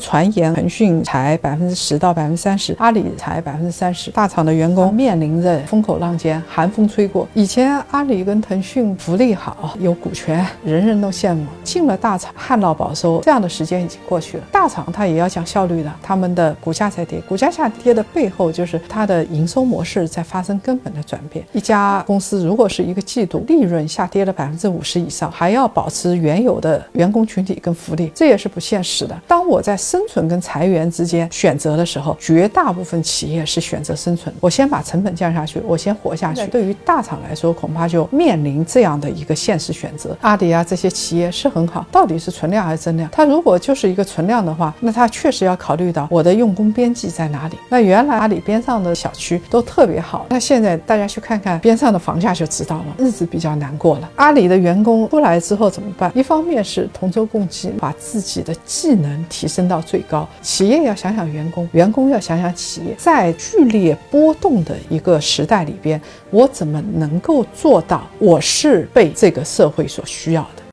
传言腾讯裁百分之十到百分之三十，阿里裁百分之三十，大厂的员工面临着风口浪尖，寒风吹过。以前阿里跟腾讯福利好，有股权，人人都羡慕。进了大厂，旱涝保收，这样的时间已经过去了。大厂它也要讲效率的，他们的股价在跌，股价下跌的背后就是它的营收模式在发生根本的转变。一家公司如果是一个季度利润下跌了百分之五十以上，还要保持原有的员工群体跟福利，这也是不现实的。当我在生存跟裁员之间选择的时候，绝大部分企业是选择生存。我先把成本降下去，我先活下去。对于大厂来说，恐怕就面临这样的一个现实选择。阿里啊，这些企业是很好，到底是存量还是增量？它如果就是一个存量的话，那它确实要考虑到我的用工边际在哪里。那原来阿里边上的小区都特别好，那现在大家去看看边上的房价就知道了，日子比较难过了。阿里的员工出来之后怎么办？一方面是同舟共济，把自己的技能提升最高。企业要想想员工，员工要想想企业，在剧烈波动的一个时代里边，我怎么能够做到我是被这个社会所需要的？